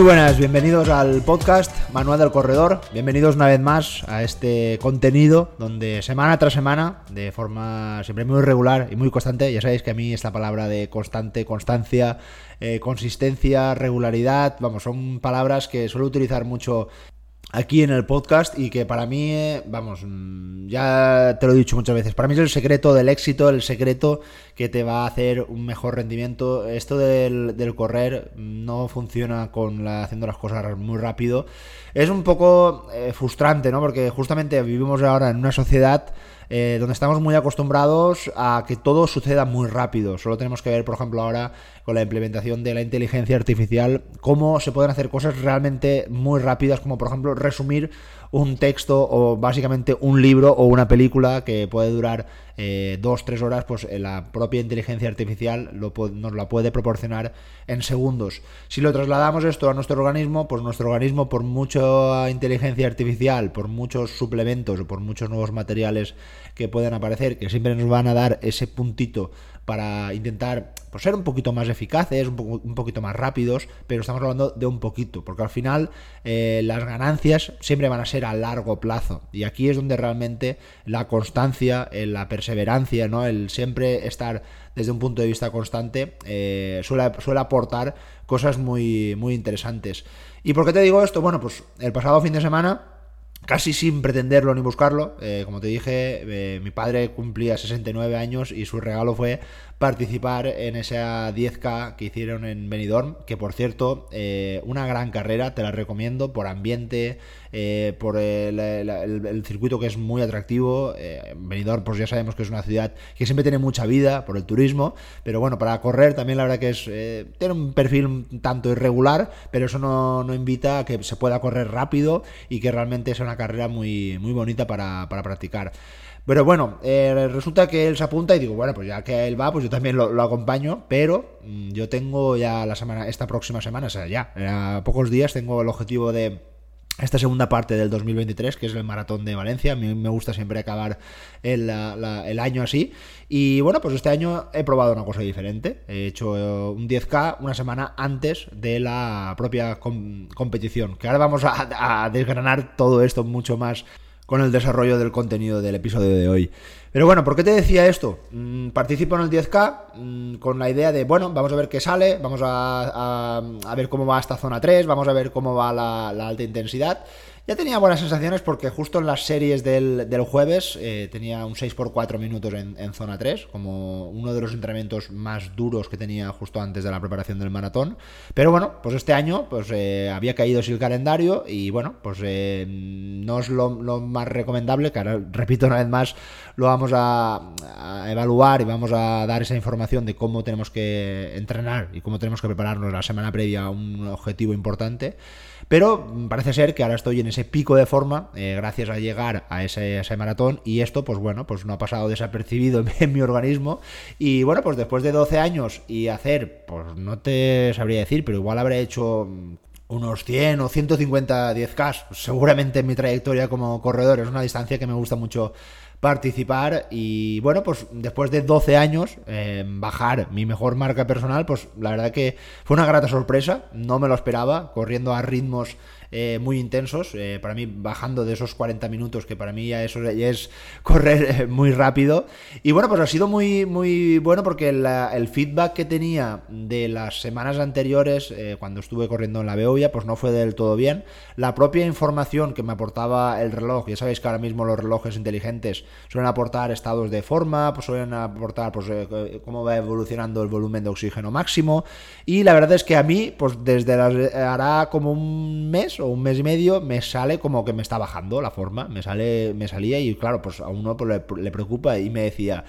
Muy buenas, bienvenidos al podcast Manual del Corredor. Bienvenidos una vez más a este contenido donde semana tras semana, de forma siempre muy regular y muy constante, ya sabéis que a mí esta palabra de constante, constancia, eh, consistencia, regularidad, vamos, son palabras que suelo utilizar mucho aquí en el podcast y que para mí, eh, vamos, mm, ya te lo he dicho muchas veces, para mí es el secreto del éxito, el secreto que te va a hacer un mejor rendimiento. Esto del, correr no funciona con la, haciendo las cosas muy rápido. Es un poco eh, frustrante, ¿no? Porque justamente vivimos ahora en una sociedad eh, donde estamos muy acostumbrados a que todo suceda muy rápido. Solo tenemos que ver, por ejemplo, ahora con la implementación de la inteligencia artificial, cómo se pueden hacer cosas realmente muy rápidas, como por ejemplo resumir un texto o básicamente un libro o una película que puede durar eh, dos, tres horas, pues eh, la propia inteligencia artificial nos la puede proporcionar en segundos. Si lo trasladamos esto a nuestro organismo, pues nuestro organismo, por mucha inteligencia artificial, por muchos suplementos o por muchos nuevos materiales que puedan aparecer, que siempre nos van a dar ese puntito para intentar ser un poquito más eficaces, un, poquito más rápidos, pero estamos hablando de un poquito, porque al final eh, las ganancias siempre van a ser a largo plazo. Y aquí es donde realmente la constancia, eh, la perseverancia, ¿no? el siempre estar desde un punto de vista constante, eh, suele, suele aportar cosas muy, muy interesantes. ¿Y por qué te digo esto? Bueno, pues el pasado fin de semana casi sin pretenderlo ni buscarlo. Eh, como te dije, eh, mi padre cumplía 69 años y su regalo fue participar en esa 10K que hicieron en Benidorm, que por cierto, eh, una gran carrera, te la recomiendo por ambiente, eh, por el, circuito que es muy atractivo. Eh, Benidorm, pues ya sabemos que es una ciudad que siempre tiene mucha vida por el turismo, pero bueno, para correr también la verdad que es tiene un perfil tanto irregular, pero eso no, invita a que se pueda correr rápido y que realmente sea una carrera muy, muy bonita para, para practicar. Pero bueno, eh, resulta que él se apunta y digo, bueno, pues ya que él va, pues yo también lo, acompaño, pero mm, yo tengo ya la semana, esta próxima semana, o sea, ya, a pocos días tengo el objetivo de esta segunda parte del 2023, que es el maratón de Valencia. A mí me gusta siempre acabar el, año así. Y bueno, pues este año he probado una cosa diferente. He hecho eh, un 10K una semana antes de la propia competición. Que ahora vamos a desgranar todo esto mucho más con el desarrollo del contenido del episodio de hoy. Pero bueno, ¿por qué te decía esto? Mm, participo en el 10K mm, con la idea de, bueno, vamos a ver qué sale, vamos a, ver cómo va esta zona 3, vamos a ver cómo va la alta intensidad. Ya tenía buenas sensaciones porque justo en las series del, jueves eh, tenía un 6x4 minutos en, zona 3, como uno de los entrenamientos más duros que tenía justo antes de la preparación del maratón. Pero bueno, pues este año pues eh, había caído el calendario y bueno, pues eh, no es lo, más recomendable, que ahora, repito una vez más, lo vamos a, a, evaluar y vamos a dar esa información de cómo tenemos que entrenar y cómo tenemos que prepararnos la semana previa a un objetivo importante. Pero parece ser que ahora estoy en ese pico de forma, eh, gracias a llegar a ese, maratón, y esto, pues bueno, pues no ha pasado desapercibido en, mi organismo. Y bueno, pues después de 12 años y hacer, pues no te sabría decir, pero igual habré hecho unos 100 o 150 10K, seguramente en mi trayectoria como corredor es una distancia que me gusta mucho participar y bueno, pues después de 12 años eh, bajar mi mejor marca personal, pues la verdad que fue una grata sorpresa, no me lo esperaba, corriendo a ritmos eh, muy intensos. Eh, para mí, bajando de esos 40 minutos, que para mí ya eso ya es correr eh, muy rápido. Y bueno, pues ha sido muy, muy bueno porque el feedback que tenía de las semanas anteriores, cuando estuve corriendo en la Beovia, pues no fue del todo bien. La propia información que me aportaba el reloj, ya sabéis que ahora mismo los relojes inteligentes suelen aportar estados de forma, pues suelen aportar pues, cómo va evolucionando el volumen de oxígeno máximo. Y la verdad es que a mí, pues desde las, hará como un mes o un mes y medio me sale como que me está bajando la forma, me sale, me salía y claro, pues a uno pues, le, preocupa y me decía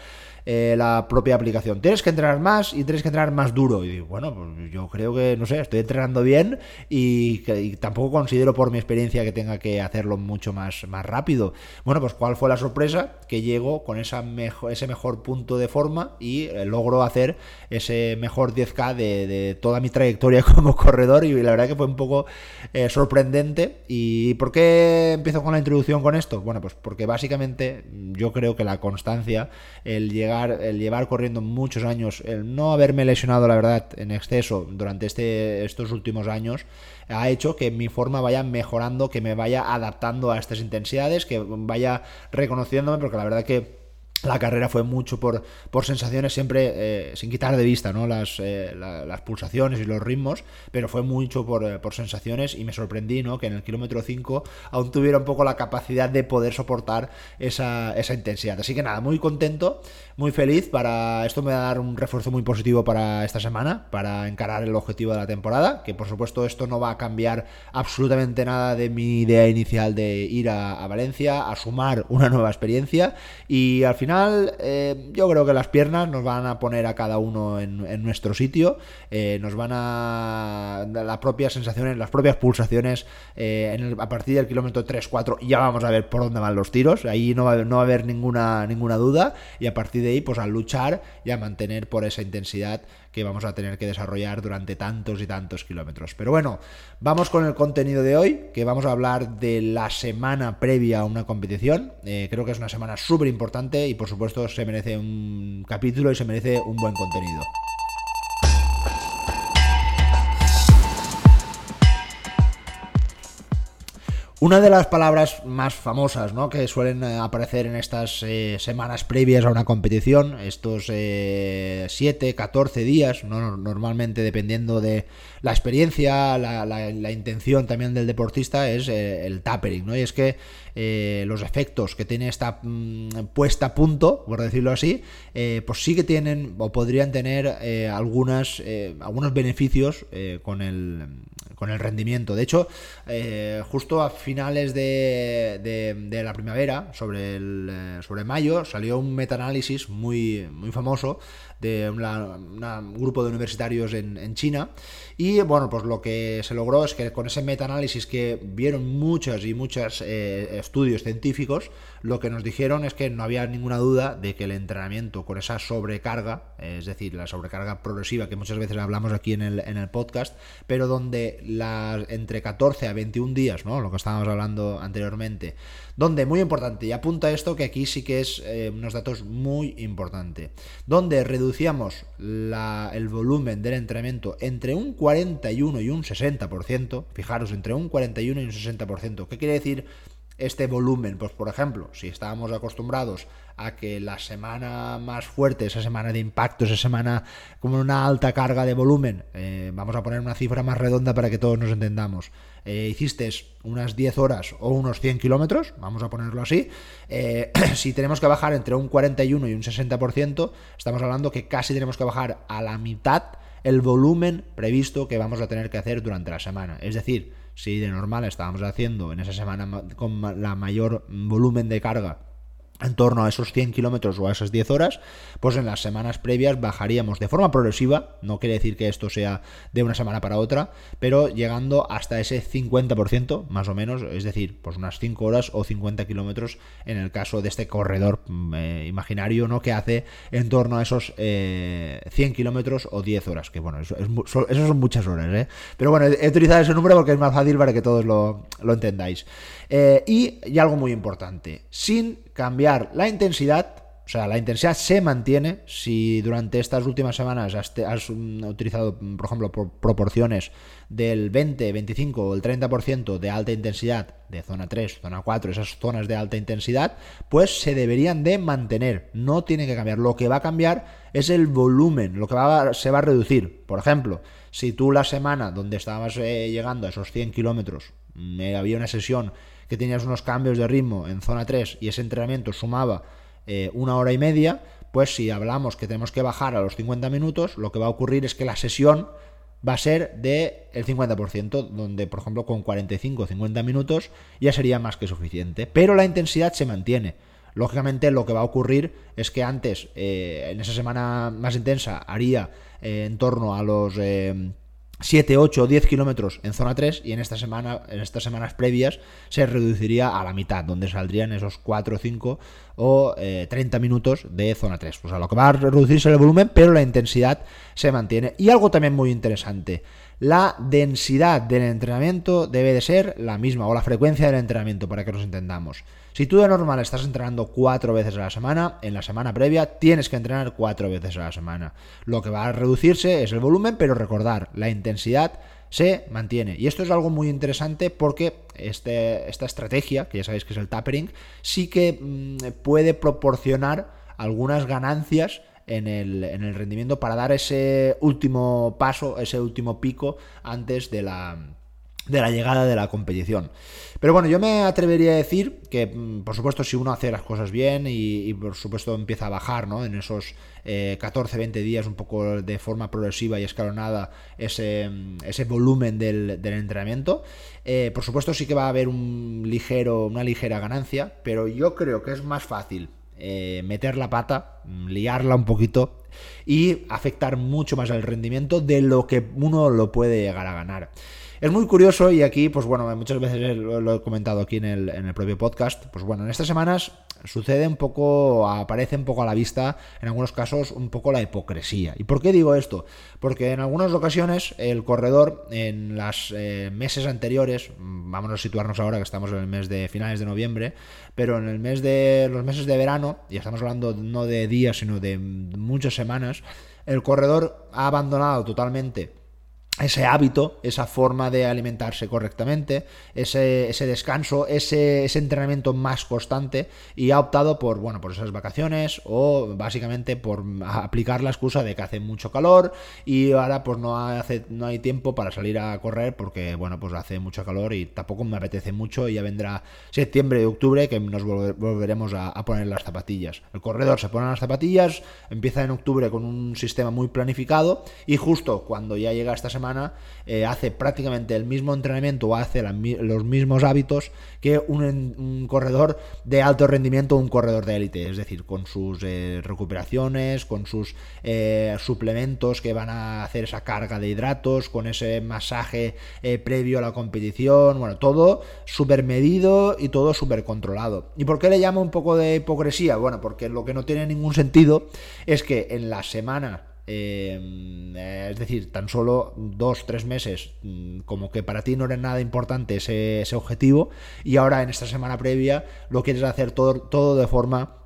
eh, la propia aplicación, tienes que entrenar más y tienes que entrenar más duro. Y digo, bueno, pues yo creo que, no sé, estoy entrenando bien y, tampoco considero por mi experiencia que tenga que hacerlo mucho más, más rápido. Bueno, pues cuál fue la sorpresa, que llego con ese mejor punto de forma y eh, logro hacer ese mejor 10K de, toda mi trayectoria como corredor y la verdad que fue un poco eh, sorprendente. ¿Y por qué empiezo con la introducción con esto? Bueno, pues porque básicamente yo creo que la constancia, el llegar, el llevar corriendo muchos años, el no haberme lesionado la verdad en exceso durante este, estos últimos años, ha hecho que mi forma vaya mejorando, que me vaya adaptando a estas intensidades, que vaya reconociéndome, porque la verdad que la carrera fue mucho por, por sensaciones, siempre eh, sin quitar de vista ¿no? las, eh, las, pulsaciones y los ritmos, pero fue mucho por, eh, por, sensaciones y me sorprendí ¿no? que en el kilómetro 5 aún tuviera un poco la capacidad de poder soportar esa, esa, intensidad. Así que nada, muy contento, muy feliz. Para esto me va a dar un refuerzo muy positivo para esta semana, para encarar el objetivo de la temporada, que por supuesto esto no va a cambiar absolutamente nada de mi idea inicial de ir a, a Valencia, a sumar una nueva experiencia y al final eh, yo creo que las piernas nos van a poner a cada uno en, nuestro sitio, eh, nos van a las propias sensaciones, las propias pulsaciones eh, a partir del kilómetro 3-4 ya vamos a ver por dónde van los tiros, ahí no va, no va a haber ninguna, ninguna duda y a partir de ahí pues a luchar y a mantener por esa intensidad que vamos a tener que desarrollar durante tantos y tantos kilómetros. Pero bueno, vamos con el contenido de hoy, que vamos a hablar de la semana previa a una competición. Eh, creo que es una semana súper importante y por supuesto se merece un capítulo y se merece un buen contenido. Una de las palabras más famosas ¿no? que suelen eh, aparecer en estas eh, semanas previas a una competición, estos 7, eh, 14 días, ¿no? normalmente dependiendo de la experiencia, la, intención también del deportista, es el tapering. ¿no? Y es que los efectos que tiene esta mm, puesta a punto, por decirlo así, pues sí que tienen o podrían tener algunas, algunos beneficios con, el, con el rendimiento. De hecho, justo a finales de, la primavera, sobre, el, eh, sobre mayo, salió un metaanálisis muy, muy famoso de un grupo de universitarios en, China. Y bueno, pues lo que se logró es que con ese metaanálisis que vieron muchos y muchos eh, estudios científicos, lo que nos dijeron es que no había ninguna duda de que el entrenamiento con esa sobrecarga, es decir, la sobrecarga progresiva que muchas veces hablamos aquí en el, en el podcast, pero donde la, entre 14 a 21 días, ¿no? lo que estábamos hablando anteriormente, donde, muy importante, y apunta esto que aquí sí que es eh, unos datos muy importantes, donde reducíamos el volumen del entrenamiento entre un 41 y un 60%, fijaros, entre un 41 y un 60%, ¿qué quiere decir? este volumen, pues por ejemplo, si estábamos acostumbrados a que la semana más fuerte, esa semana de impacto, esa semana con una alta carga de volumen, eh, vamos a poner una cifra más redonda para que todos nos entendamos, eh, hiciste unas 10 horas o unos 100 kilómetros, vamos a ponerlo así, eh, si tenemos que bajar entre un 41 y un 60%, estamos hablando que casi tenemos que bajar a la mitad el volumen previsto que vamos a tener que hacer durante la semana. Es decir, si de normal estábamos haciendo en esa semana con la mayor volumen de carga en torno a esos 100 kilómetros o a esas 10 horas, pues en las semanas previas bajaríamos de forma progresiva, no quiere decir que esto sea de una semana para otra, pero llegando hasta ese 50% más o menos, es decir, pues unas 5 horas o 50 kilómetros en el caso de este corredor mm, eh, imaginario, ¿no? Que hace en torno a esos 100 eh, kilómetros o 10 horas, que bueno, eso, son muchas horas, ¿eh? Pero bueno, he utilizado ese número porque es más fácil para que todos lo, lo entendáis. Eh, y, algo muy importante, sin cambiar la intensidad, o sea, la intensidad se mantiene. Si durante estas últimas semanas has, utilizado, por ejemplo, proporciones del 20, 25 o el 30% de alta intensidad, de zona 3, zona 4, esas zonas de alta intensidad, pues se deberían de mantener. No tiene que cambiar. Lo que va a cambiar es el volumen, lo que va se va a reducir. Por ejemplo, si tú la semana donde estabas eh, llegando a esos 100 kilómetros, me había una sesión que tenías unos cambios de ritmo en zona 3 y ese entrenamiento sumaba eh, una hora y media, pues si hablamos que tenemos que bajar a los 50 minutos, lo que va a ocurrir es que la sesión va a ser del el 50%, donde por ejemplo con 45 o 50 minutos ya sería más que suficiente, pero la intensidad se mantiene. Lógicamente lo que va a ocurrir es que antes, eh, en esa semana más intensa, haría eh, en torno a los 7, 8 o 10 kilómetros en zona 3 y en, esta semana, en estas semanas previas se reduciría a la mitad, donde saldrían esos 4, 5 o 30 minutos de zona 3. Pues a lo que va a reducirse el volumen, pero la intensidad se mantiene. Y algo también muy interesante, la densidad del entrenamiento debe de ser la misma, o la frecuencia del entrenamiento, para que nos entendamos. Si tú de normal estás entrenando cuatro veces a la semana, en la semana previa tienes que entrenar cuatro veces a la semana. Lo que va a reducirse es el volumen, pero recordar, la intensidad se mantiene. Y esto es algo muy interesante porque este, esta estrategia, que ya sabéis que es el tapering, sí que mm, puede proporcionar algunas ganancias en el, en el rendimiento para dar ese último paso, ese último pico antes de la, de la llegada de la competición. Pero bueno, yo me atrevería a decir que, mm, por supuesto, si uno hace las cosas bien y, por supuesto empieza a bajar, ¿no? En esos 14-20 eh, días, un poco de forma progresiva y escalonada, ese, mm, ese volumen del, entrenamiento, eh, por supuesto sí que va a haber un ligero, una ligera ganancia, pero yo creo que es más fácil eh, meter la pata, mm, liarla un poquito y afectar mucho más el rendimiento de lo que uno lo puede llegar a ganar. Es muy curioso y aquí, pues bueno, muchas veces lo, he comentado aquí en el, propio podcast, pues bueno, en estas semanas sucede un poco, aparece un poco a la vista, en algunos casos, un poco la hipocresía. ¿Y por qué digo esto? Porque en algunas ocasiones el corredor en los eh, meses anteriores, vamos a situarnos ahora que estamos en el mes de finales de noviembre, pero en el mes de los meses de verano, y estamos hablando no de días, sino de muchas semanas, el corredor ha abandonado totalmente ese hábito, esa forma de alimentarse correctamente, ese, ese descanso, ese, ese, entrenamiento más constante y ha optado por, bueno, por esas vacaciones o básicamente por aplicar la excusa de que hace mucho calor y ahora pues no, hace, no hay tiempo para salir a correr porque, bueno, pues hace mucho calor y tampoco me apetece mucho y ya vendrá septiembre y octubre que nos volveremos a, a poner las zapatillas. El corredor se pone las zapatillas, empieza en octubre con un sistema muy planificado y justo cuando ya llega esta semana eh, hace prácticamente el mismo entrenamiento o hace los mismos hábitos que un, corredor de alto rendimiento o un corredor de élite, es decir, con sus eh, recuperaciones, con sus eh, suplementos que van a hacer esa carga de hidratos, con ese masaje previo a la competición, bueno, todo súper medido y todo súper controlado. ¿Y por qué le llamo un poco de hipocresía? Bueno, porque lo que no tiene ningún sentido es que en la semana Em, eh, es decir, tan solo dos, tres meses, mm, como que para ti no era nada importante ese, ese objetivo, y ahora en esta semana previa lo quieres hacer todo, todo de forma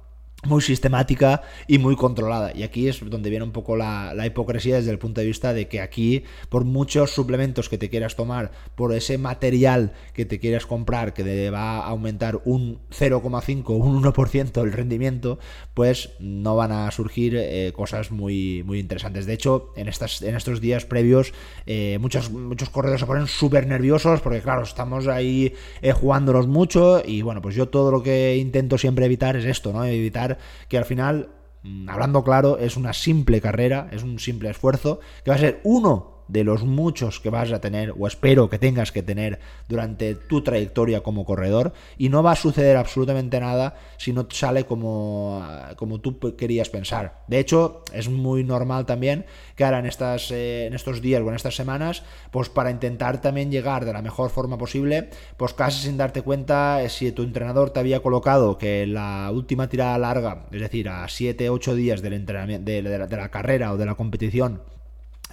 muy sistemática y muy controlada. Y aquí es donde viene un poco la, hipocresía desde el punto de vista de que aquí, por muchos suplementos que te quieras tomar, por ese material que te quieras comprar que te va a aumentar un 0,5 un 1% el rendimiento, pues no van a surgir eh, cosas muy, muy interesantes. De hecho, en, estas, en estos días previos, eh, muchos, muchos corredores se ponen súper nerviosos porque, claro, estamos ahí eh, jugándolos mucho y bueno, pues yo todo lo que intento siempre evitar es esto, ¿no? Evitar que al final, mm, hablando claro, es una simple carrera, es un simple esfuerzo, que va a ser uno de los muchos que vas a tener o espero que tengas que tener durante tu trayectoria como corredor y no va a suceder absolutamente nada si no sale como, como tú querías pensar. De hecho, es muy normal también que ahora en, estas, eh, en estos días o en estas semanas, pues para intentar también llegar de la mejor forma posible, pues casi sin darte cuenta eh, si tu entrenador te había colocado que la última tirada larga, es decir, a 7, 8 días del entrenamiento, de la carrera o de la competición,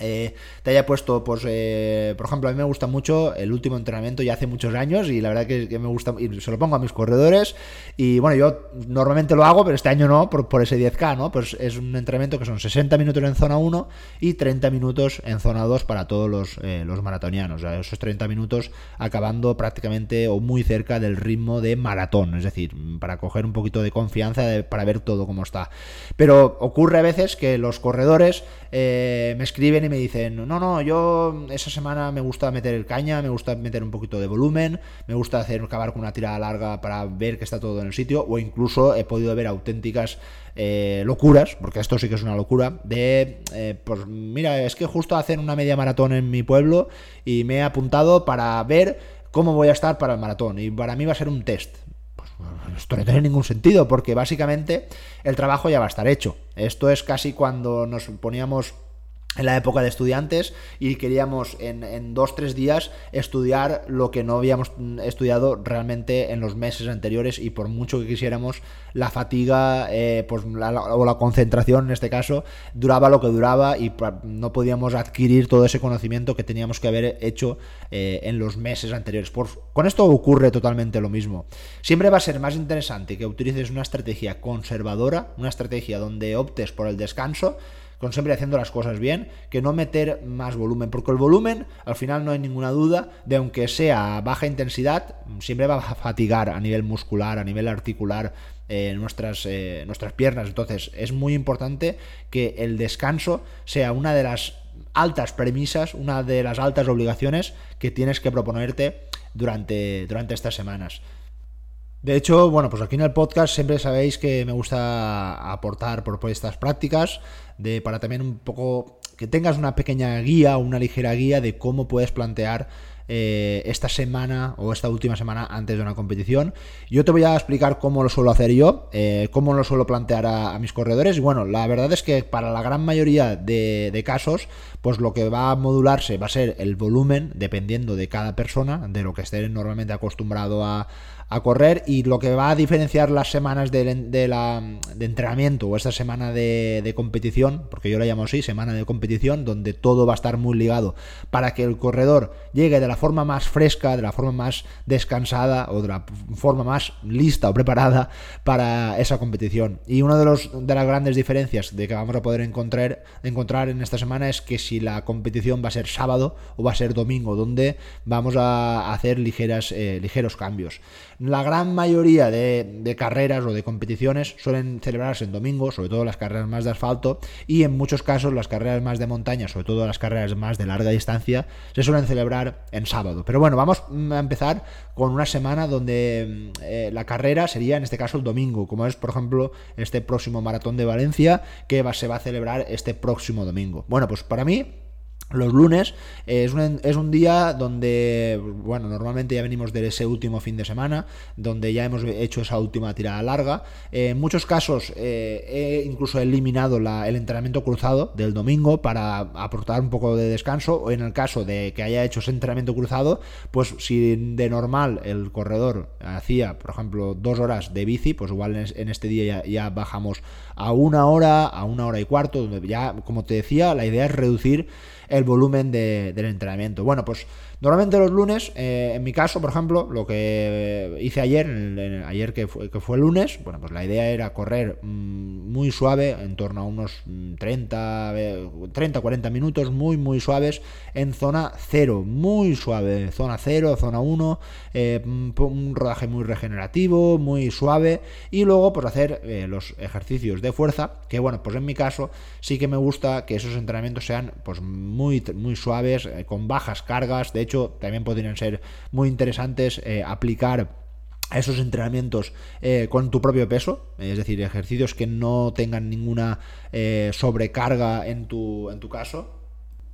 eh, te haya puesto, pues, eh, por ejemplo, a mí me gusta mucho el último entrenamiento ya hace muchos años y la verdad que, me gusta, y se lo pongo a mis corredores y bueno, yo normalmente lo hago, pero este año no, por, ese 10K, ¿no? Pues es un entrenamiento que son 60 minutos en zona 1 y 30 minutos en zona 2 para todos los, eh, los maratonianos, esos 30 minutos acabando prácticamente o muy cerca del ritmo de maratón, es decir, para coger un poquito de confianza, para ver todo cómo está. Pero ocurre a veces que los corredores me escriben y me dicen, no, no, yo esa semana me gusta meter caña, me gusta meter un poquito de volumen, me gusta hacer acabar con una tirada larga para ver que está todo en el sitio, o incluso he podido ver auténticas eh, locuras, porque esto sí que es una locura, de, eh, pues mira, es que justo hacen una media maratón en mi pueblo y me he apuntado para ver cómo voy a estar para el maratón, y para mí va a ser un test. Pues esto no tiene ningún sentido, porque básicamente el trabajo ya va a estar hecho. Esto es casi cuando nos poníamos en la época de estudiantes y queríamos en, en dos, tres días estudiar lo que no habíamos estudiado realmente en los meses anteriores y por mucho que quisiéramos, la fatiga eh, pues, o la concentración en este caso duraba lo que duraba y no podíamos adquirir todo ese conocimiento que teníamos que haber hecho eh, en los meses anteriores. Por, con esto ocurre totalmente lo mismo. Siempre va a ser más interesante que utilices una estrategia conservadora, una estrategia donde optes por el descanso, con siempre haciendo las cosas bien, que no meter más volumen, porque el volumen, al final no hay ninguna duda de aunque sea baja intensidad, siempre va a fatigar a nivel muscular, a nivel articular, eh, nuestras, eh, nuestras piernas. Entonces es muy importante que el descanso sea una de las altas premisas, una de las altas obligaciones que tienes que proponerte durante, durante estas semanas. De hecho, bueno, pues aquí en el podcast siempre sabéis que me gusta aportar propuestas prácticas de para también un poco que tengas una pequeña guía, una ligera guía de cómo puedes plantear eh, esta semana o esta última semana antes de una competición. Yo te voy a explicar cómo lo suelo hacer yo, eh, cómo lo suelo plantear a, mis corredores. Y bueno, la verdad es que para la gran mayoría de, de, casos, pues lo que va a modularse va a ser el volumen, dependiendo de cada persona, de lo que esté normalmente acostumbrado a, a correr y lo que va a diferenciar las semanas de, la, de entrenamiento o esta semana de, competición, porque yo la llamo así, semana de competición, donde todo va a estar muy ligado para que el corredor llegue de la forma más fresca, de la forma más descansada o de la forma más lista o preparada para esa competición. Y una de, los, de las grandes diferencias de que vamos a poder encontrar, encontrar en esta semana es que si la competición va a ser sábado o va a ser domingo, donde vamos a hacer ligeras, eh, ligeros cambios. La gran mayoría de, carreras o de competiciones suelen celebrarse en domingo, sobre todo las carreras más de asfalto, y en muchos casos las carreras más de montaña, sobre todo las carreras más de larga distancia, se suelen celebrar en sábado. Pero bueno, vamos a empezar con una semana donde eh, la carrera sería en este caso el domingo, como es por ejemplo este próximo maratón de Valencia que se va a celebrar este próximo domingo. Bueno, pues para mí los lunes es un, es un, día donde, bueno, normalmente ya venimos de ese último fin de semana, donde ya hemos hecho esa última tirada larga. en muchos casos eh, he incluso eliminado el entrenamiento cruzado del domingo para aportar un poco de descanso, o en el caso de que haya hecho ese entrenamiento cruzado, pues si de normal el corredor hacía, por ejemplo, dos horas de bici, pues igual en, este día ya, ya bajamos a una hora, a una hora y cuarto, donde ya, como te decía, la idea es reducir el volumen de, del entrenamiento. Bueno, pues Normalmente los lunes, eh, en mi caso, por ejemplo, lo que hice ayer, ayer que fue, que fue lunes, bueno, pues la idea era correr mm, muy suave, en torno a unos 30, 30, 40 minutos, muy, muy suaves, en zona 0, muy suave, zona 0, zona 1, eh, un rodaje muy regenerativo, muy suave, y luego pues hacer eh, los ejercicios de fuerza, que bueno, pues en mi caso sí que me gusta que esos entrenamientos sean pues muy, muy suaves, con bajas cargas, de hecho, también podrían ser muy interesantes eh, aplicar esos entrenamientos eh, con tu propio peso, es decir, ejercicios que no tengan ninguna eh, sobrecarga en tu, en tu caso.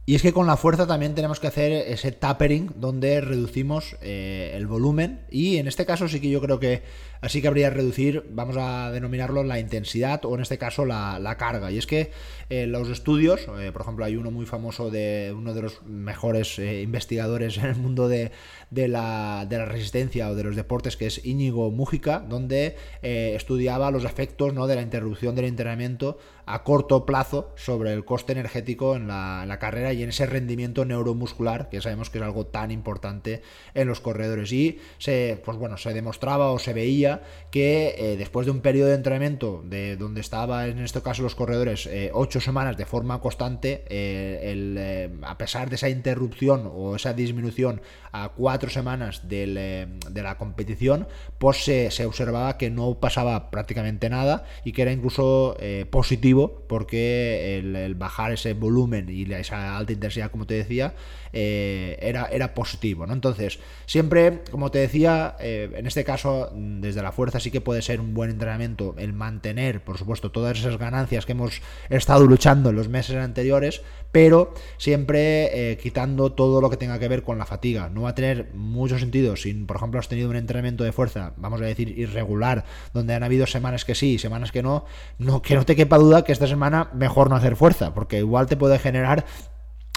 Y es que con la fuerza también tenemos que hacer ese tapering donde reducimos el volumen y en este caso sí que yo creo que así que habría que reducir, vamos a denominarlo la intensidad o en este caso la, carga. Y es que eh, los estudios, eh, por ejemplo, hay uno muy famoso de uno de los mejores eh, investigadores en el mundo de, la, resistencia o de los deportes, que es Íñigo Mújica, donde estudiaba los efectos ¿no? de la interrupción del entrenamiento a corto plazo sobre el coste energético en la, carrera y en ese rendimiento neuromuscular que sabemos que es algo tan importante en los corredores. Y se pues bueno se demostraba o se veía que eh, después de un periodo de entrenamiento de donde estaba en este caso los corredores eh, ocho semanas de forma constante, eh, a pesar de esa interrupción o esa disminución a cuatro semanas de la competición, pues se, observaba que no pasaba prácticamente nada y que era incluso positivo porque el, bajar ese volumen y esa alta intensidad, como te decía, era, era positivo. ¿no? Entonces, siempre, como te decía, en este caso, desde la fuerza sí que puede ser un buen entrenamiento el mantener, por supuesto, todas esas ganancias que hemos estado luchando en los meses anteriores, pero siempre eh, quitando todo lo que tenga que ver con la fatiga. No va a tener mucho sentido si, por ejemplo, has tenido un entrenamiento de fuerza, vamos a decir, irregular, donde han habido semanas que sí semanas que no, no que no te quepa duda que esta semana mejor no hacer fuerza, porque igual te puede generar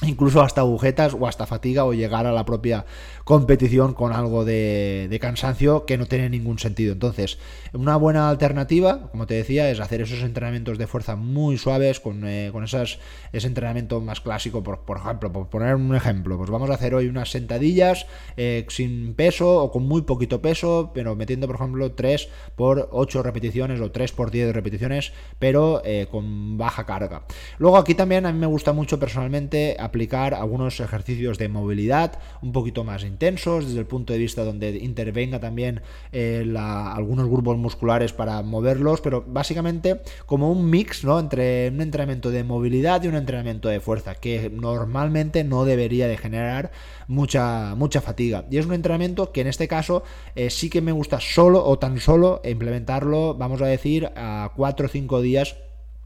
incluso hasta agujetas o hasta fatiga o llegar a la propia competición con algo de, cansancio que no tiene ningún sentido. Entonces, una buena alternativa, como te decía, es hacer esos entrenamientos de fuerza muy suaves con, eh, con esas, ese entrenamiento más clásico, por, por, ejemplo, por poner un ejemplo, pues vamos a hacer hoy unas sentadillas eh, sin peso o con muy poquito peso, pero metiendo, por ejemplo, 3 por 8 repeticiones o 3 por 10 repeticiones, pero eh, con baja carga. Luego aquí también a mí me gusta mucho personalmente aplicar algunos ejercicios de movilidad un poquito más intensos desde el punto de vista donde intervenga también eh, algunos grupos musculares para moverlos, pero básicamente como un mix ¿no? entre un entrenamiento de movilidad y un entrenamiento de fuerza que normalmente no debería de generar mucha, mucha fatiga. Y es un entrenamiento que en este caso eh, sí que me gusta solo o tan solo implementarlo, vamos a decir, a 4 o 5 días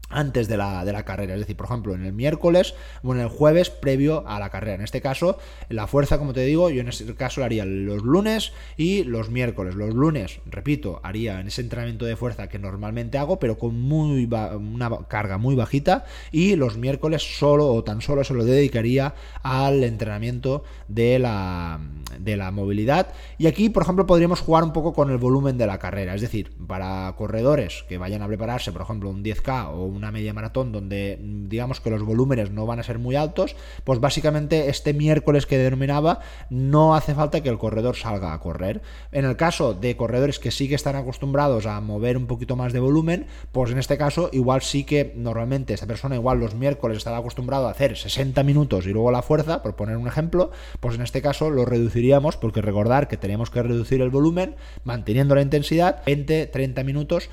antes de la, de la, carrera, es decir, por ejemplo, en el miércoles o en el jueves previo a la carrera. En este caso, la fuerza, como te digo, yo en este caso la haría los lunes y los miércoles. Los lunes, repito, haría en ese entrenamiento de fuerza que normalmente hago, pero con muy una carga muy bajita. Y los miércoles solo o tan solo se lo dedicaría al entrenamiento de la, de la movilidad. Y aquí, por ejemplo, podríamos jugar un poco con el volumen de la carrera. Es decir, para corredores que vayan a prepararse, por ejemplo, un 10K o un una media maratón donde digamos que los volúmenes no van a ser muy altos, pues básicamente este miércoles que denominaba no hace falta que el corredor salga a correr. En el caso de corredores que sí que están acostumbrados a mover un poquito más de volumen, pues en este caso igual sí que normalmente esta persona igual los miércoles estaba acostumbrado a hacer 60 minutos y luego la fuerza, por poner un ejemplo, pues en este caso lo reduciríamos porque recordar que tenemos que reducir el volumen manteniendo la intensidad 20-30 minutos,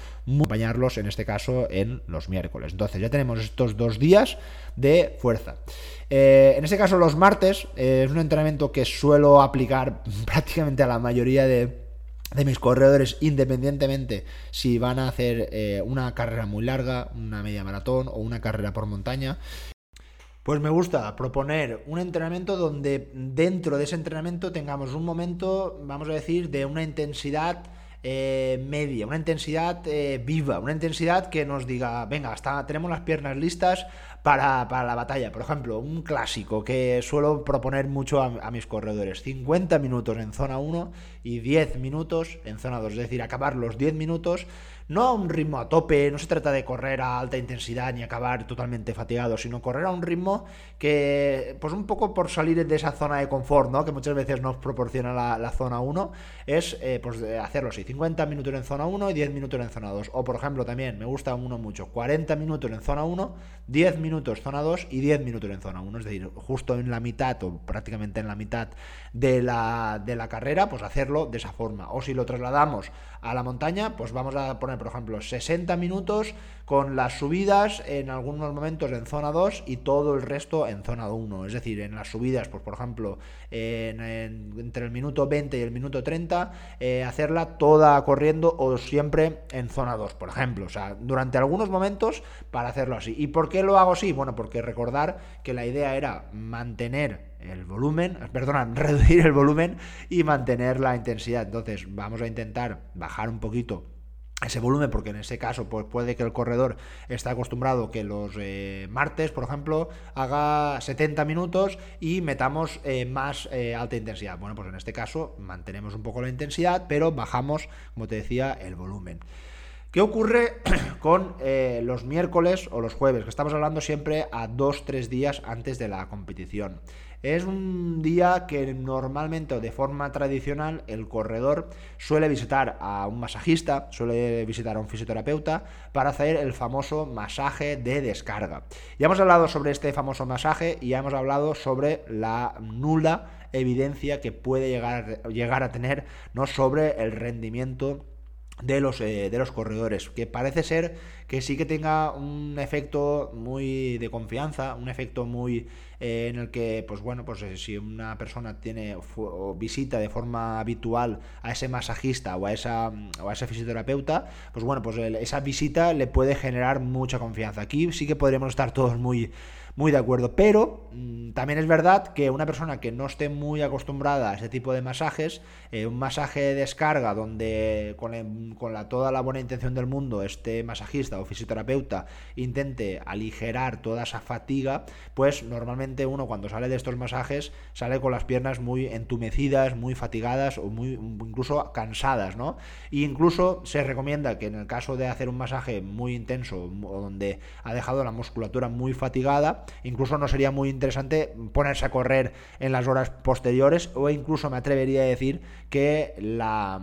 acompañarlos en este caso en los miércoles. Entonces ya tenemos estos dos días de fuerza. Eh, en este caso los martes eh, es un entrenamiento que suelo aplicar prácticamente a la mayoría de, mis corredores independientemente si van a hacer eh, una carrera muy larga, una media maratón o una carrera por montaña. Pues me gusta proponer un entrenamiento donde dentro de ese entrenamiento tengamos un momento, vamos a decir, de una intensidad eh, media, una intensidad eh, viva, una intensidad que nos diga, venga, hasta tenemos las piernas listas para, la batalla. Por ejemplo, un clásico que suelo proponer mucho a, a, mis corredores, 50 minutos en zona 1 y 10 minutos en zona 2, es decir, acabar los 10 minutos no a un ritmo a tope, no se trata de correr a alta intensidad ni acabar totalmente fatigado, sino correr a un ritmo que, pues un poco por salir de esa zona de confort, ¿no? Que muchas veces nos proporciona la, zona 1, es eh, pues hacerlo así, 50 minutos en zona 1 y 10 minutos en zona 2. O por ejemplo también, me gusta uno mucho, 40 minutos en zona 1, 10 minutos zona 2 y 10 minutos en zona 1, es decir, justo en la mitad o prácticamente en la mitad de la, de la carrera, pues hacerlo de esa forma. O si lo trasladamos a la montaña, pues vamos a poner, por ejemplo, 60 minutos con las subidas en algunos momentos en zona 2 y todo el resto en zona 1. Es decir, en las subidas, pues por ejemplo, entre el minuto 20 y el minuto 30, eh, hacerla toda corriendo o siempre en zona 2, por ejemplo. O sea, durante algunos momentos para hacerlo así. ¿Y por qué lo hago así? Bueno, porque recordar que la idea era mantener el volumen, perdona, reducir el volumen y mantener la intensidad. Entonces vamos a intentar bajar un poquito ese volumen, porque en ese caso pues puede que el corredor esté acostumbrado que los eh, martes, por ejemplo, haga 70 minutos y metamos eh, más eh, alta intensidad. Bueno, pues en este caso mantenemos un poco la intensidad, pero bajamos, como te decía, el volumen. ¿Qué ocurre con los miércoles o los jueves? Que estamos hablando siempre a 2-3 días antes de la competición. Es un día que normalmente o de forma tradicional el corredor suele visitar a un masajista, suele visitar a un fisioterapeuta para hacer el famoso masaje de descarga. Ya hemos hablado sobre este famoso masaje y ya hemos hablado sobre la nula evidencia que puede llegar, llegar a tener ¿no? sobre el rendimiento de los, eh, de los corredores, que parece ser que sí que tenga un efecto muy de confianza, un efecto muy eh, en el que, pues bueno, pues eh, si una persona tiene o visita de forma habitual a ese masajista o a, esa, o a ese fisioterapeuta, pues bueno, pues esa visita le puede generar mucha confianza. Aquí sí que podríamos estar todos muy muy de acuerdo. Pero mm, también es verdad que una persona que no esté muy acostumbrada a ese tipo de masajes, eh, un masaje de descarga donde con, con la, toda la buena intención del mundo este masajista o fisioterapeuta intente aligerar toda esa fatiga, pues normalmente uno cuando sale de estos masajes sale con las piernas muy entumecidas, muy fatigadas o muy incluso cansadas, ¿no? Y incluso se recomienda que en el caso de hacer un masaje muy intenso o donde ha dejado la musculatura muy fatigada, incluso no sería muy interesante ponerse a correr en las horas posteriores o incluso me atrevería a decir que la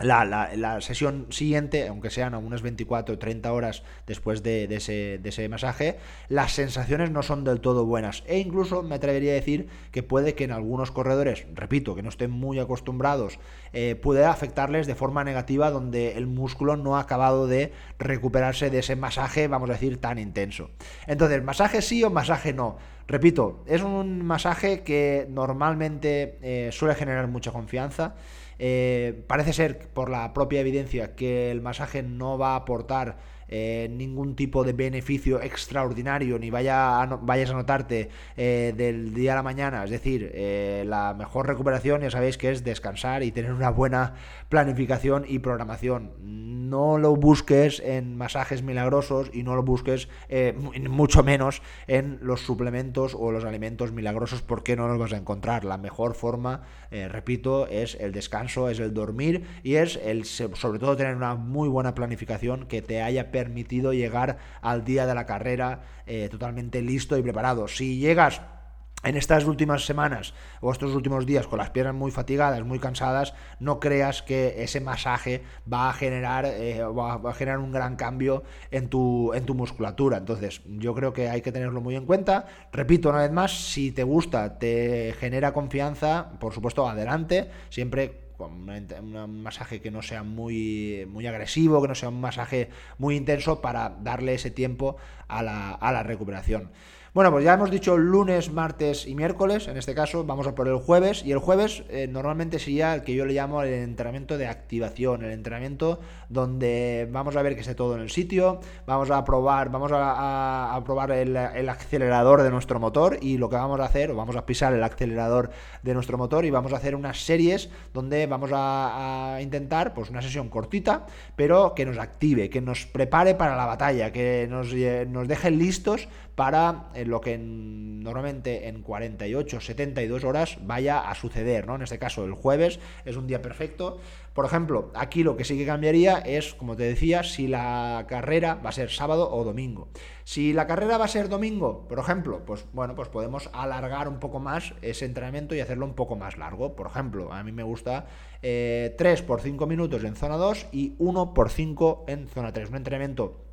la, la, sesión siguiente, aunque sean unas 24 o 30 horas después de, ese, de, ese, masaje, las sensaciones no son del todo buenas. E incluso me atrevería a decir que puede que en algunos corredores, repito, que no estén muy acostumbrados, eh, pueda afectarles de forma negativa donde el músculo no ha acabado de recuperarse de ese masaje, vamos a decir, tan intenso. Entonces, masaje sí o masaje no. Repito, es un masaje que normalmente eh, suele generar mucha confianza. Eh, parece ser, por la propia evidencia, que el masaje no va a aportar eh, ningún tipo de beneficio extraordinario, ni vaya vayas a notarte eh, del día a la mañana. Es decir, la mejor recuperación ya sabéis que es descansar y tener una buena planificación y programación. No lo busques en masajes milagrosos y no lo busques mucho menos en los suplementos o los alimentos milagrosos porque no los vas a encontrar. La mejor forma, repito, es el descanso es el dormir y es el sobre todo tener una muy buena planificación que te haya permitido llegar al día de la carrera eh, totalmente listo y preparado. Si llegas en estas últimas semanas o estos últimos días con las piernas muy fatigadas, muy cansadas, no creas que ese masaje va a generar, eh, va a generar un gran cambio en tu, en tu musculatura. Entonces, yo creo que hay que tenerlo muy en cuenta. Repito una vez más, si te gusta, te genera confianza, por supuesto, adelante, siempre un masaje que no sea muy, muy agresivo, que no sea un masaje muy intenso para darle ese tiempo a la, a la recuperación. Bueno, pues ya hemos dicho lunes, martes y miércoles, en este caso vamos a por el jueves, y el jueves eh, normalmente sería el que yo le llamo el entrenamiento de activación, el entrenamiento donde vamos a ver que esté todo en el sitio, vamos a probar, vamos a, probar el, acelerador de nuestro motor y lo que vamos a hacer, vamos a pisar el acelerador de nuestro motor y vamos a hacer unas series donde vamos a, intentar, pues una sesión cortita, pero que nos active, que nos prepare para la batalla, que nos, eh, nos deje listos para eh, lo que normalmente en 48, 72 horas vaya a suceder, ¿no? En este caso, el jueves es un día perfecto. Por ejemplo, aquí lo que sí que cambiaría es, como te decía, si la carrera va a ser sábado o domingo. Si la carrera va a ser domingo, por ejemplo, pues bueno, pues podemos alargar un poco más ese entrenamiento y hacerlo un poco más largo. Por ejemplo, a mí me gusta 3 eh, por 5 minutos en zona 2 y 1 por 5 en zona 3. Un entrenamiento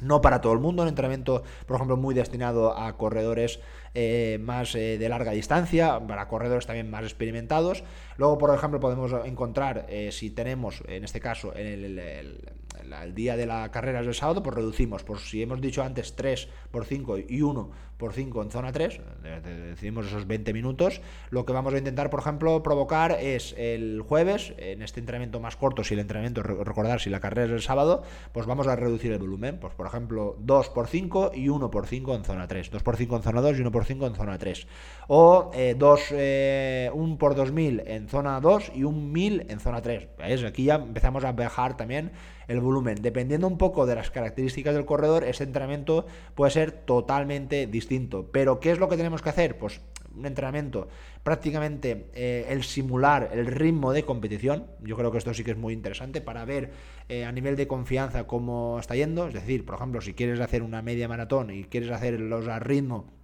no para todo el mundo, un entrenamiento, por ejemplo, muy destinado a corredores eh, más eh, de larga distancia, para corredores también más experimentados. Luego, por ejemplo, podemos encontrar, eh, si tenemos, en este caso, el, el, día de la carrera es el sábado, pues reducimos. Por si hemos dicho antes 3 por 5 y 1 por 5 en zona 3, decidimos esos 20 minutos. Lo que vamos a intentar, por ejemplo, provocar es el jueves, en este entrenamiento más corto, si el entrenamiento, recordar, si la carrera es el sábado, pues vamos a reducir el volumen. Pues, por ejemplo, 2 por 5 y 1 por 5 en zona 3. 2 por 5 en zona 2 y 1 por 5 en zona 3. O eh, 2, eh, 1 por 2000 en zona 2 y 1000 en zona 3. ¿Ves? Aquí ya empezamos a bajar también el volumen. Dependiendo un poco de las características del corredor, ese entrenamiento puede ser totalmente distinto. Pero, ¿qué es lo que tenemos que hacer? Pues un entrenamiento, prácticamente eh, el simular el ritmo de competición. Yo creo que esto sí que es muy interesante para ver eh, a nivel de confianza cómo está yendo. Es decir, por ejemplo, si quieres hacer una media maratón y quieres hacerlos a ritmo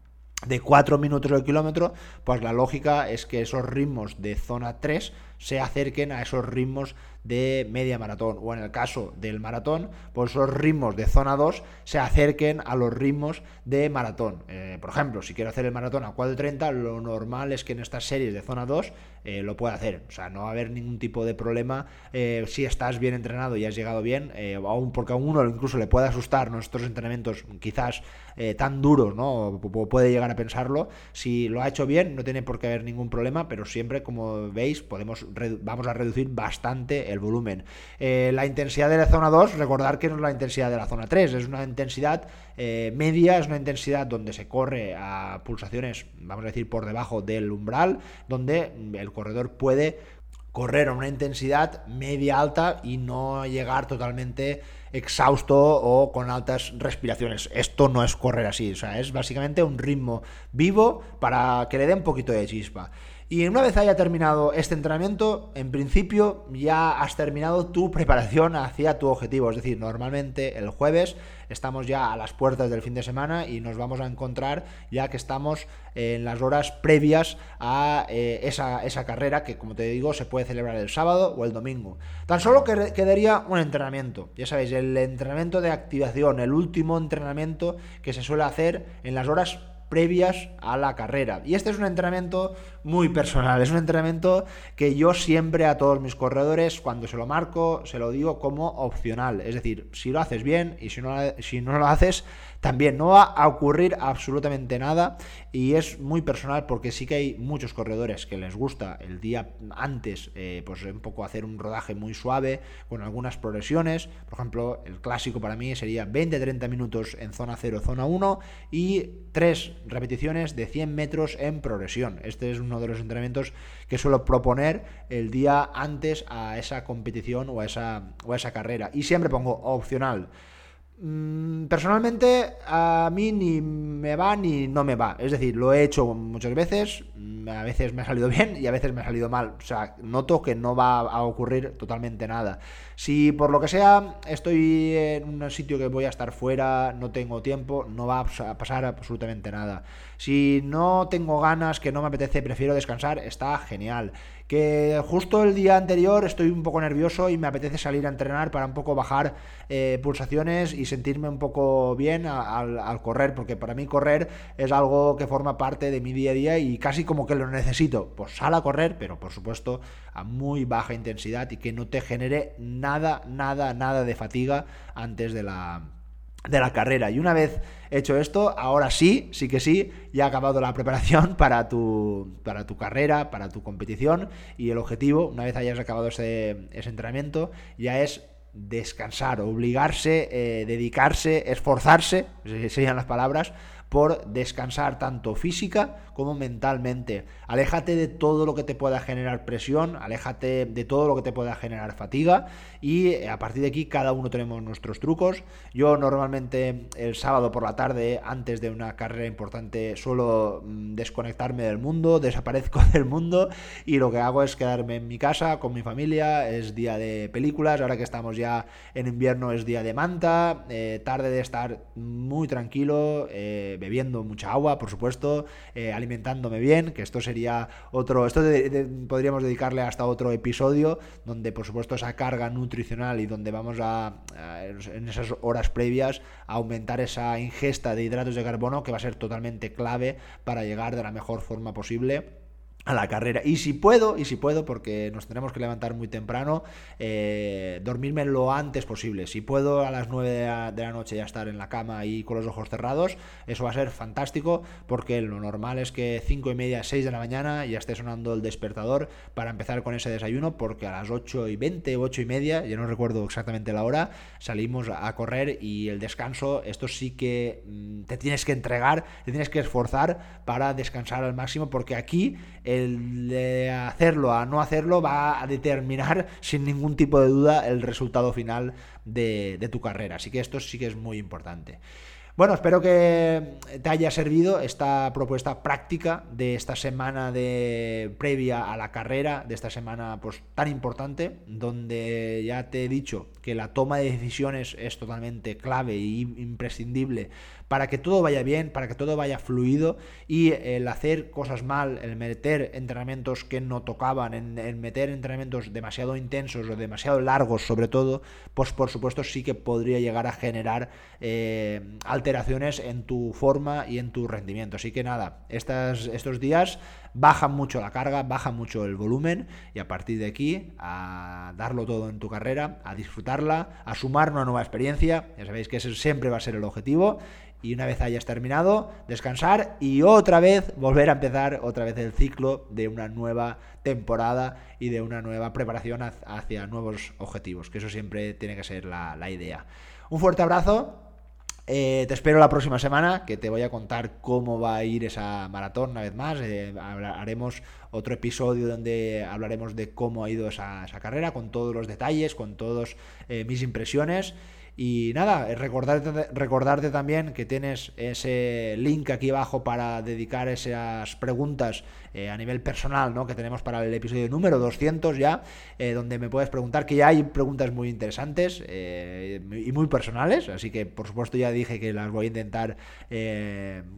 de 4 minutos al kilómetro, pues la lógica es que esos ritmos de zona 3 se acerquen a esos ritmos de media maratón o en el caso del maratón, pues esos ritmos de zona 2 se acerquen a los ritmos de maratón. Eh, por ejemplo, si quiero hacer el maratón a 4.30, lo normal es que en estas series de zona 2 eh, lo pueda hacer. O sea, no va a haber ningún tipo de problema eh, si estás bien entrenado y has llegado bien, aún porque a uno incluso le puede asustar nuestros entrenamientos quizás tan duros, ¿no? puede llegar a pensarlo. Si lo ha hecho bien, no tiene por qué haber ningún problema, pero siempre, como veis, podemos vamos a reducir bastante el volumen. Eh, la intensidad de la zona 2, recordar que no es la intensidad de la zona 3, es una intensidad eh, media, es una intensidad donde se corre a pulsaciones, vamos a decir, por debajo del umbral, donde el corredor puede correr a una intensidad media alta y no llegar totalmente exhausto o con altas respiraciones. Esto no es correr así, o sea, es básicamente un ritmo vivo para que le dé un poquito de chispa. Y una vez haya terminado este entrenamiento, en principio ya has terminado tu preparación hacia tu objetivo. Es decir, normalmente el jueves estamos ya a las puertas del fin de semana y nos vamos a encontrar ya que estamos en las horas previas a eh, esa, esa, carrera que, como te digo, se puede celebrar el sábado o el domingo. Tan solo quedaría un entrenamiento. Ya sabéis, el entrenamiento de activación, el último entrenamiento que se suele hacer en las horas previas a la carrera. Y este es un entrenamiento muy personal, es un entrenamiento que yo siempre a todos mis corredores, cuando se lo marco, se lo digo como opcional. Es decir, si lo haces bien y si no, si no lo haces, también no va a ocurrir absolutamente nada y es muy personal porque sí que hay muchos corredores que les gusta el día antes, eh, pues un poco hacer un rodaje muy suave con algunas progresiones. Por ejemplo, el clásico para mí sería 20-30 minutos en zona 0, zona 1 y 3 repeticiones de 100 metros en progresión. Este es uno de los entrenamientos que suelo proponer el día antes a esa competición o a esa, o a esa carrera. Y siempre pongo opcional. Mm, personalmente a mí ni me va ni no me va. Es decir, lo he hecho muchas veces, mm, a veces me ha salido bien y a veces me ha salido mal. O sea, noto que no va a ocurrir totalmente nada. Si por lo que sea estoy en un sitio que voy a estar fuera, no tengo tiempo, no va a pasar absolutamente nada. Si no tengo ganas, que no me apetece, prefiero descansar, está genial que justo el día anterior estoy un poco nervioso y me apetece salir a entrenar para un poco bajar eh, pulsaciones y sentirme un poco bien al, correr, porque para mí correr es algo que forma parte de mi día a día y casi como que lo necesito. Pues sal a correr, pero por supuesto a muy baja intensidad y que no te genere nada, nada, nada de fatiga antes de la de la carrera. Y una vez hecho esto, ahora sí, sí que sí, ya ha acabado la preparación para tu, para tu carrera, para tu competición y el objetivo, una vez hayas acabado ese, ese entrenamiento, ya es descansar, obligarse, eh, dedicarse, esforzarse, serían las palabras, por descansar tanto física como mentalmente. Aléjate de todo lo que te pueda generar presión, aléjate de todo lo que te pueda generar fatiga y eh, a partir de aquí cada uno tenemos nuestros trucos. Yo normalmente el sábado por la tarde, antes de una carrera importante, suelo mm, desconectarme del mundo, desaparezco del mundo y lo que hago es quedarme en mi casa con mi familia, es día de películas, ahora que estamos ya en invierno es día de manta, eh, tarde de estar muy tranquilo, eh, bebiendo mucha agua, por supuesto, eh, alimentándome bien, que esto sería otro, esto podríamos dedicarle hasta otro episodio, donde por supuesto esa carga nutricional y donde vamos a, en esas horas previas, a aumentar esa ingesta de hidratos de carbono que va a ser totalmente clave para llegar de la mejor forma posible a la carrera. Y si puedo, y si puedo, porque nos tenemos que levantar muy temprano, eh, dormirme lo antes posible. Si puedo a las 9 de la, noche ya estar en la cama y con los ojos cerrados, eso va a ser fantástico, porque lo normal es que 5 y media, 6 de la mañana ya esté sonando el despertador para empezar con ese desayuno, porque a las 8 y 20, 8 y media, yo no recuerdo exactamente la hora, salimos a correr y el descanso, esto sí que mm, te tienes que entregar, te tienes que esforzar para descansar al máximo, porque aquí el de hacerlo a no hacerlo va a determinar sin ningún tipo de duda el resultado final de, tu carrera. Así que esto sí que es muy importante. Bueno, espero que te haya servido esta propuesta práctica de esta semana de previa a la carrera, de esta semana pues tan importante, donde ya te he dicho que la toma de decisiones es totalmente clave e imprescindible para que todo vaya bien, para que todo vaya fluido y el hacer cosas mal, el meter entrenamientos que no tocaban, el meter entrenamientos demasiado intensos o demasiado largos sobre todo, pues por supuesto sí que podría llegar a generar eh, alteraciones en tu forma y en tu rendimiento. Así que nada, estas, estos días baja mucho la carga, baja mucho el volumen y a partir de aquí a darlo todo en tu carrera, a disfrutarla, a sumar una nueva experiencia, ya sabéis que ese siempre va a ser el objetivo y una vez hayas terminado, descansar y otra vez volver a empezar otra vez el ciclo de una nueva temporada y de una nueva preparación hacia nuevos objetivos, que eso siempre tiene que ser la, idea. Un fuerte abrazo, eh, te espero la próxima semana, que te voy a contar cómo va a ir esa maratón una vez más. Eh, haremos otro episodio donde hablaremos de cómo ha ido esa, carrera, con todos los detalles, con todas eh, mis impresiones. Y nada, recordarte, recordarte también que tienes ese link aquí abajo para dedicar esas preguntas eh, a nivel personal, ¿no? Que tenemos para el episodio número 200 ya, eh, donde me puedes preguntar, que ya hay preguntas muy interesantes eh, y muy personales, así que por supuesto ya dije que las voy a intentar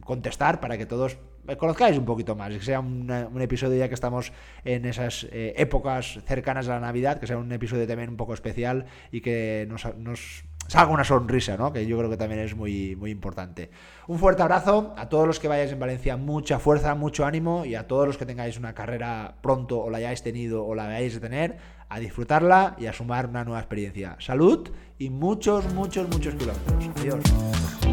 contestar para que todos conozcáis un poquito más, que sea un, episodio ya que estamos en esas épocas cercanas a la Navidad, que sea un episodio también un poco especial y que nos, nos salga una sonrisa, ¿no? Que yo creo que también es muy, muy importante. Un fuerte abrazo a todos los que vayáis en Valencia, mucha fuerza, mucho ánimo y a todos los que tengáis una carrera pronto o la hayáis tenido o la vayáis a tener, a disfrutarla y a sumar una nueva experiencia. Salud y muchos, muchos, muchos kilómetros. Adiós.